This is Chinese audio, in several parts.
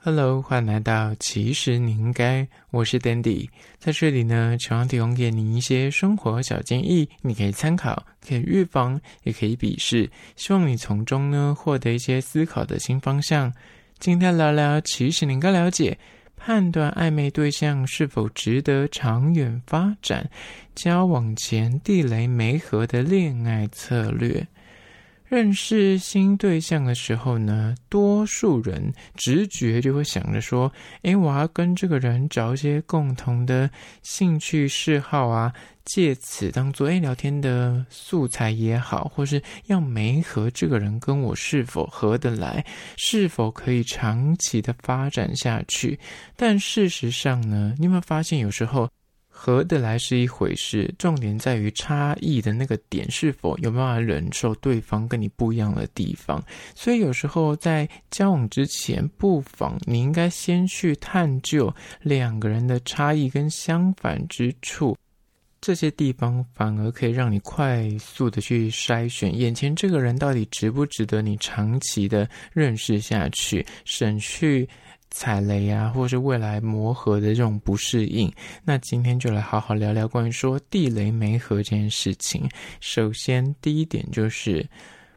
Hello，欢迎来到其实你应该，我是 Dandy，在这里呢，希望提供给你一些生活小建议，你可以参考，可以预防，也可以鄙视，希望你从中呢获得一些思考的新方向。今天聊聊，其实你应该了解，判断暧昧对象是否值得长远发展，交往前地雷没合的恋爱策略。认识新对象的时候呢，多数人直觉就会想着说：“诶，我要跟这个人找一些共同的兴趣嗜好啊，借此当做诶聊天的素材也好，或是要媒合这个人跟我是否合得来，是否可以长期的发展下去。”但事实上呢，你有没有发现有时候？合得来是一回事，重点在于差异的那个点是否有办法忍受对方跟你不一样的地方。所以有时候在交往之前，不妨你应该先去探究两个人的差异跟相反之处，这些地方反而可以让你快速的去筛选眼前这个人到底值不值得你长期的认识下去，省去。踩雷啊，或是未来磨合的这种不适应，那今天就来好好聊聊关于说地雷没合这件事情。首先，第一点就是，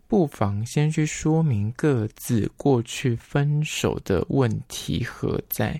不妨先去说明各自过去分手的问题何在。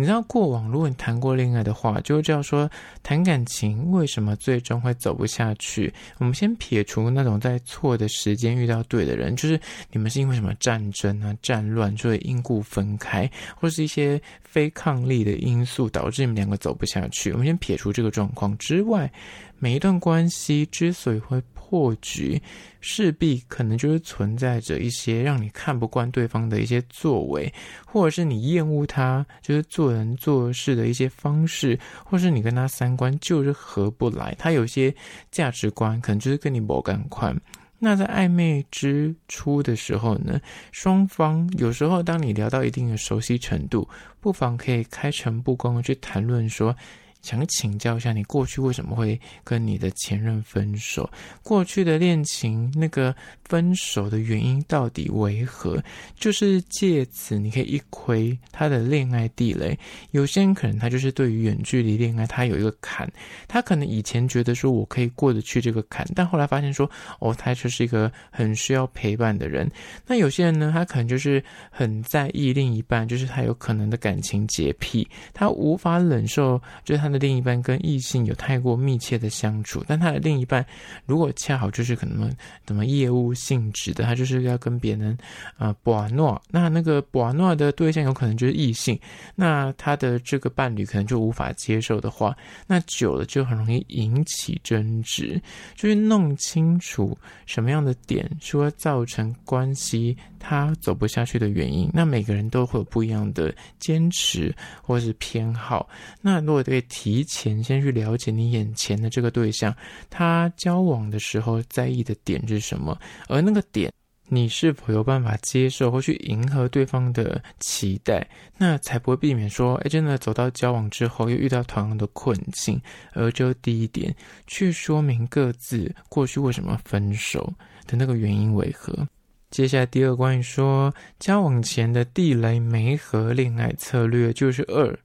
你知道过往，如果你谈过恋爱的话，就会知道说谈感情为什么最终会走不下去。我们先撇除那种在错的时间遇到对的人，就是你们是因为什么战争啊、战乱，所以因故分开，或是一些非抗力的因素导致你们两个走不下去。我们先撇除这个状况之外，每一段关系之所以会破局，势必可能就是存在着一些让你看不惯对方的一些作为，或者是你厌恶他，就是做人做事的一些方式，或是你跟他三观就是合不来，他有些价值观可能就是跟你不赶快。那在暧昧之初的时候呢，双方有时候当你聊到一定的熟悉程度，不妨可以开诚布公的去谈论说。想请教一下，你过去为什么会跟你的前任分手？过去的恋情那个分手的原因到底为何？就是借此你可以一窥他的恋爱地雷。有些人可能他就是对于远距离恋爱，他有一个坎，他可能以前觉得说我可以过得去这个坎，但后来发现说哦，他就是一个很需要陪伴的人。那有些人呢，他可能就是很在意另一半，就是他有可能的感情洁癖，他无法忍受，就是他。他的另一半跟异性有太过密切的相处，但他的另一半如果恰好就是可能怎么业务性质的，他就是要跟别人啊博诺，那那个博诺的对象有可能就是异性，那他的这个伴侣可能就无法接受的话，那久了就很容易引起争执，就是弄清楚什么样的点说造成关系他走不下去的原因，那每个人都会有不一样的坚持或是偏好，那如果对。提前先去了解你眼前的这个对象，他交往的时候在意的点是什么，而那个点你是否有办法接受或去迎合对方的期待，那才不会避免说，哎，真的走到交往之后又遇到同样的困境。而就第一点，去说明各自过去为什么分手的那个原因为何。接下来第二关说交往前的地雷没合恋爱策略就是二。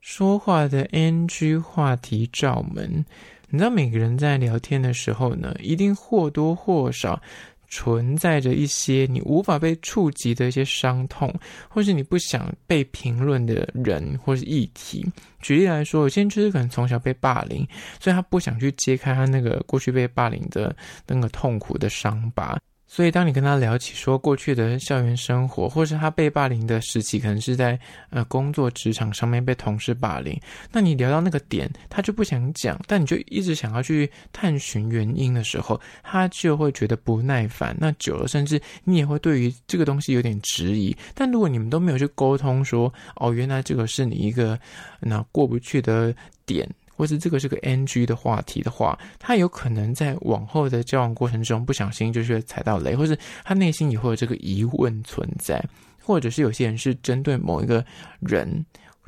说话的 NG 话题罩门，你知道每个人在聊天的时候呢，一定或多或少存在着一些你无法被触及的一些伤痛，或是你不想被评论的人或是议题。举例来说，有些人就是可能从小被霸凌，所以他不想去揭开他那个过去被霸凌的那个痛苦的伤疤。所以，当你跟他聊起说过去的校园生活，或是他被霸凌的时期，可能是在呃工作职场上面被同事霸凌，那你聊到那个点，他就不想讲，但你就一直想要去探寻原因的时候，他就会觉得不耐烦。那久了，甚至你也会对于这个东西有点质疑。但如果你们都没有去沟通说，哦，原来这个是你一个那过不去的点。或是这个是个 NG 的话题的话，他有可能在往后的交往过程中不小心就是踩到雷，或是他内心也会有这个疑问存在，或者是有些人是针对某一个人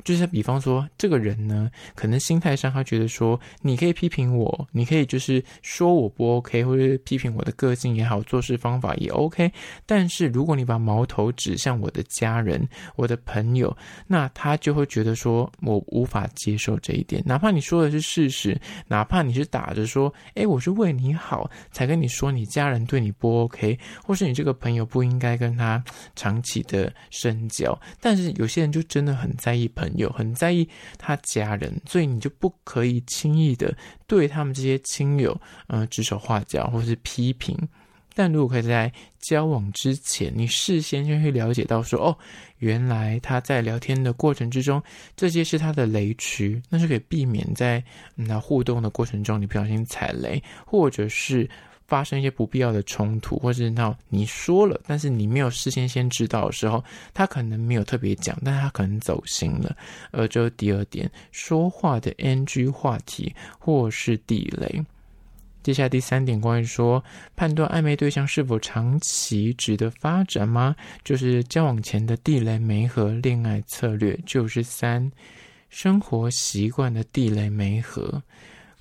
就是比方说，这个人呢，可能心态上他觉得说，你可以批评我，你可以就是说我不 OK，或者批评我的个性也好，做事方法也 OK。但是如果你把矛头指向我的家人、我的朋友，那他就会觉得说我无法接受这一点。哪怕你说的是事实，哪怕你是打着说，哎，我是为你好才跟你说，你家人对你不 OK，或是你这个朋友不应该跟他长期的深交。但是有些人就真的很在意朋友，很在意他家人，所以你就不可以轻易的对他们这些亲友，呃，指手画脚或是批评。但如果可以在交往之前，你事先就去了解到说，哦，原来他在聊天的过程之中，这些是他的雷区，那就可以避免在那互动的过程中你不小心踩雷，或者是发生一些不必要的冲突，或是那你说了，但是你没有事先先知道的时候，他可能没有特别讲，但他可能走心了。而这第二点，说话的 NG 话题或是地雷。接下来第三点，关于说判断暧昧对象是否长期值得发展吗？就是交往前的地雷媒合恋爱策略，就是三生活习惯的地雷媒合。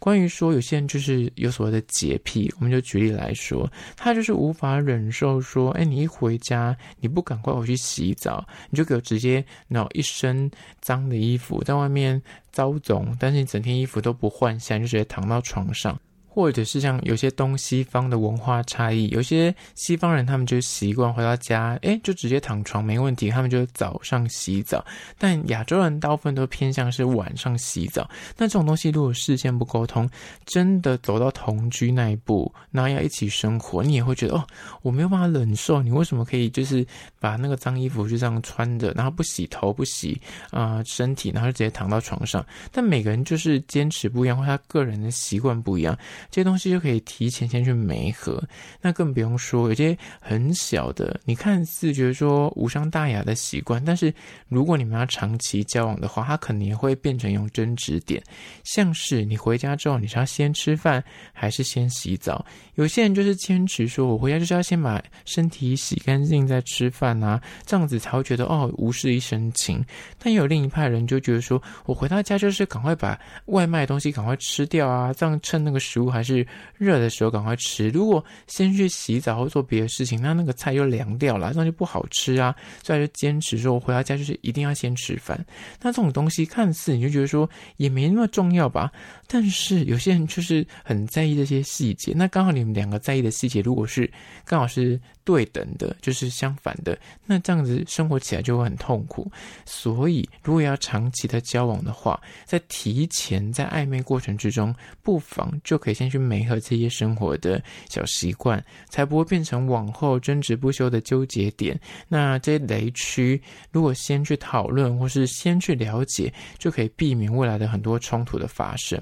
关于说有些人就是有所谓的洁癖，我们就举例来说，他就是无法忍受说，哎，你一回家你不赶快回去洗澡，你就给我直接拿一身脏的衣服在外面遭总，但是你整天衣服都不换下，就直接躺到床上。或者是像有些东西方的文化差异，有些西方人他们就习惯回到家，诶，就直接躺床没问题，他们就早上洗澡。但亚洲人大部分都偏向是晚上洗澡。那这种东西如果事先不沟通，真的走到同居那一步，然后要一起生活，你也会觉得哦，我没有办法忍受，你为什么可以就是把那个脏衣服就这样穿着，然后不洗头不洗啊、身体，然后就直接躺到床上？但每个人就是坚持不一样，或他个人的习惯不一样。这些东西就可以提前先去媒合，那更不用说有些很小的，你看似觉得说无伤大雅的习惯，但是如果你们要长期交往的话，它可能也会变成一种争执点。像是你回家之后，你是要先吃饭还是先洗澡？有些人就是坚持说，我回家就是要先把身体洗干净再吃饭啊，这样子才会觉得哦无事一身轻。但有另一派人就觉得说，我回到家就是赶快把外卖东西赶快吃掉啊，这样趁那个食物还还是热的时候赶快吃。如果先去洗澡或做别的事情，那那个菜就凉掉了，那就不好吃啊。所以就坚持说，我回到家就是一定要先吃饭。那这种东西看似你就觉得说也没那么重要吧，但是有些人就是很在意这些细节。那刚好你们两个在意的细节，如果是刚好是对等的，就是相反的，那这样子生活起来就会很痛苦。所以，如果要长期的交往的话，在提前在暧昧过程之中，不妨就可以先去磨合这些生活的小习惯，才不会变成往后争执不休的纠结点。那这些雷区，如果先去讨论或是先去了解，就可以避免未来的很多冲突的发生。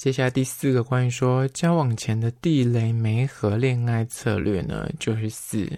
接下来第四个关于说交往前的地雷媒和恋爱策略呢，就是四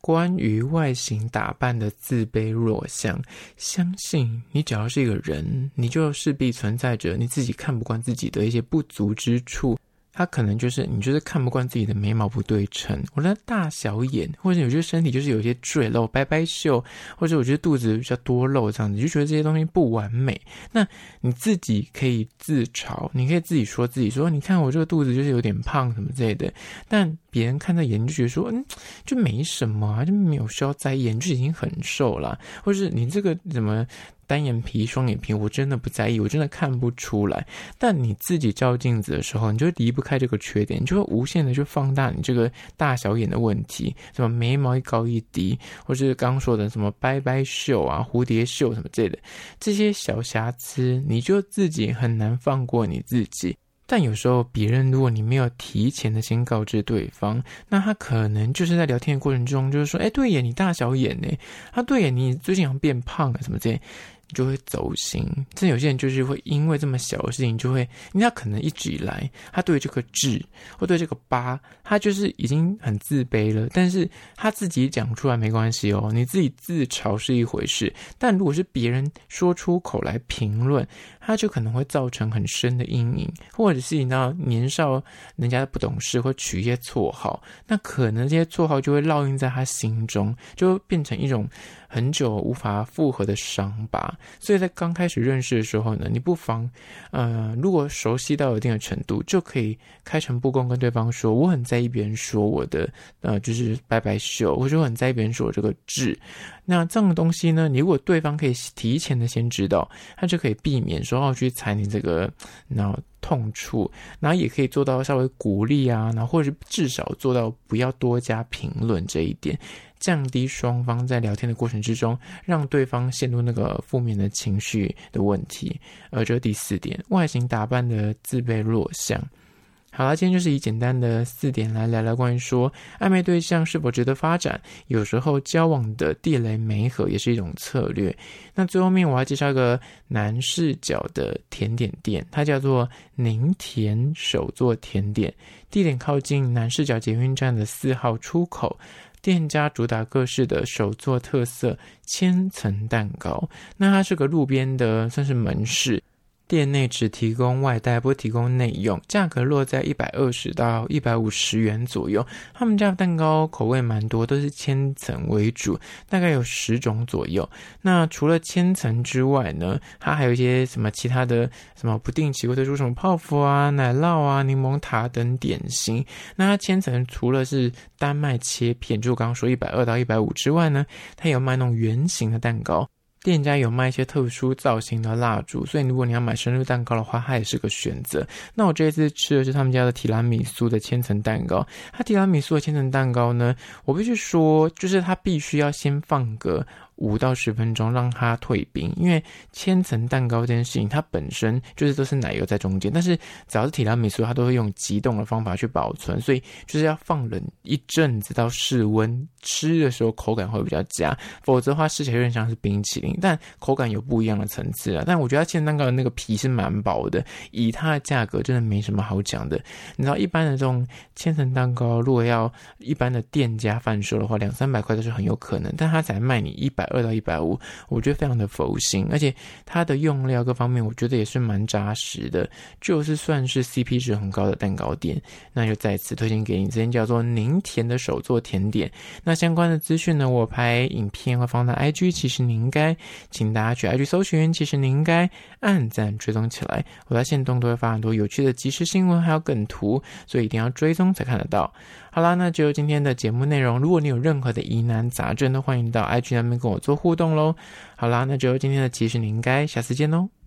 关于外形打扮的自卑弱项。相信你只要是一个人，你就势必存在着你自己看不惯自己的一些不足之处。他可能就是你，就是看不惯自己的眉毛不对称，我的大小眼，或者有些身体就是有些赘肉、掰掰袖，或者我觉得肚子比较多肉这样子，你就觉得这些东西不完美。那你自己可以自嘲，你可以自己说自己说，你看我这个肚子就是有点胖什么之类的。但别人看在眼里就觉得说，嗯，就没什么啊，就没有需要在意，就已经很瘦了，或者是你这个怎么？单眼皮、双眼皮，我真的不在意，我真的看不出来。但你自己照镜子的时候，你就离不开这个缺点，你就会无限的去放大你这个大小眼的问题，什么眉毛一高一低，或是刚刚说的什么掰掰袖啊、蝴蝶袖什么之类的，这些小瑕疵，你就自己很难放过你自己。但有时候别人如果你没有提前的先告知对方，那他可能就是在聊天的过程中，就是说，哎，对耶，你大小眼呢？他对耶，你最近好像变胖了，什么之类。就会走心，这有些人就是会因为这么小的事情，就会，因为他可能一直以来，他对这个痣或对这个疤，他就是已经很自卑了。但是他自己讲出来没关系哦，你自己自嘲是一回事，但如果是别人说出口来评论，他就可能会造成很深的阴影，或者是你知道年少人家不懂事，会取一些绰号，那可能这些绰号就会烙印在他心中，就变成一种。很久无法复合的伤疤。所以在刚开始认识的时候呢，你不妨，呃，如果熟悉到一定的程度，就可以开诚布公跟对方说，我很在意别人说我的，呃，就是拜拜秀，或者我很在意别人说我这个痣。那这样的东西呢，你如果对方可以提前的先知道，他就可以避免说然后去踩你这个，然后痛处，然后也可以做到稍微鼓励啊，然后或者至少做到不要多加评论这一点，降低双方在聊天的过程之中，让对方陷入那个负面的情绪的问题。而这第四点，外形打扮的自卑弱项。好了，今天就是以简单的四点来聊聊关于说暧昧对象是否值得发展。有时候交往的地雷媒合也是一种策略。那最后面我要介绍一个男视角的甜点店，它叫做宁甜手作甜点，地点靠近南势角捷运站的四号出口。店家主打各式的手作特色千层蛋糕。那它是个路边的，算是门市。店内只提供外带，不提供内用，价格落在一百二十到一百五十元左右。他们家的蛋糕口味蛮多，都是千层为主，大概有十种左右。那除了千层之外呢，它还有一些什么其他的什么不定期会推出什么泡芙啊、奶酪啊、柠檬塔等点心。那它千层除了是单卖切片，就我刚刚说一百二到一百五之外呢，它有卖那种圆形的蛋糕。店家有卖一些特殊造型的蜡烛，所以如果你要买生日蛋糕的话，它也是个选择。那我这一次吃的是他们家的提拉米苏的千层蛋糕。它提拉米苏的千层蛋糕呢，我必须说，就是它必须要先放个。五到十分钟让它退冰，因为千层蛋糕这件事情，它本身就是都是奶油在中间，但是只要是提拉米苏，它都会用急冻的方法去保存，所以就是要放冷一阵子到室温，吃的时候口感会比较佳，否则的话吃起来有点像是冰淇淋，但口感有不一样的层次啊。但我觉得它千层蛋糕的那个皮是蛮薄的，以它的价格真的没什么好讲的。你知道一般的这种千层蛋糕，如果要一般的店家贩售的话，两三百块都是很有可能，但它才卖你一百。二到一百五，我觉得非常的佛心，而且它的用料各方面，我觉得也是蛮扎实的，就是算是 CP 值很高的蛋糕店。那就再次推荐给你，这间叫做宁甜的手作甜点。那相关的资讯呢，我拍影片会放在 IG，其实你应该，请大家去 IG 搜寻，其实你应该按赞追踪起来。我在线动都会发很多有趣的即时新闻，还有梗图，所以一定要追踪才看得到。好啦，那就今天的节目内容。如果你有任何的疑难杂症，都欢迎到 IG 那边跟我做互动喽。好啦，那就今天的其实你应该下次见喽。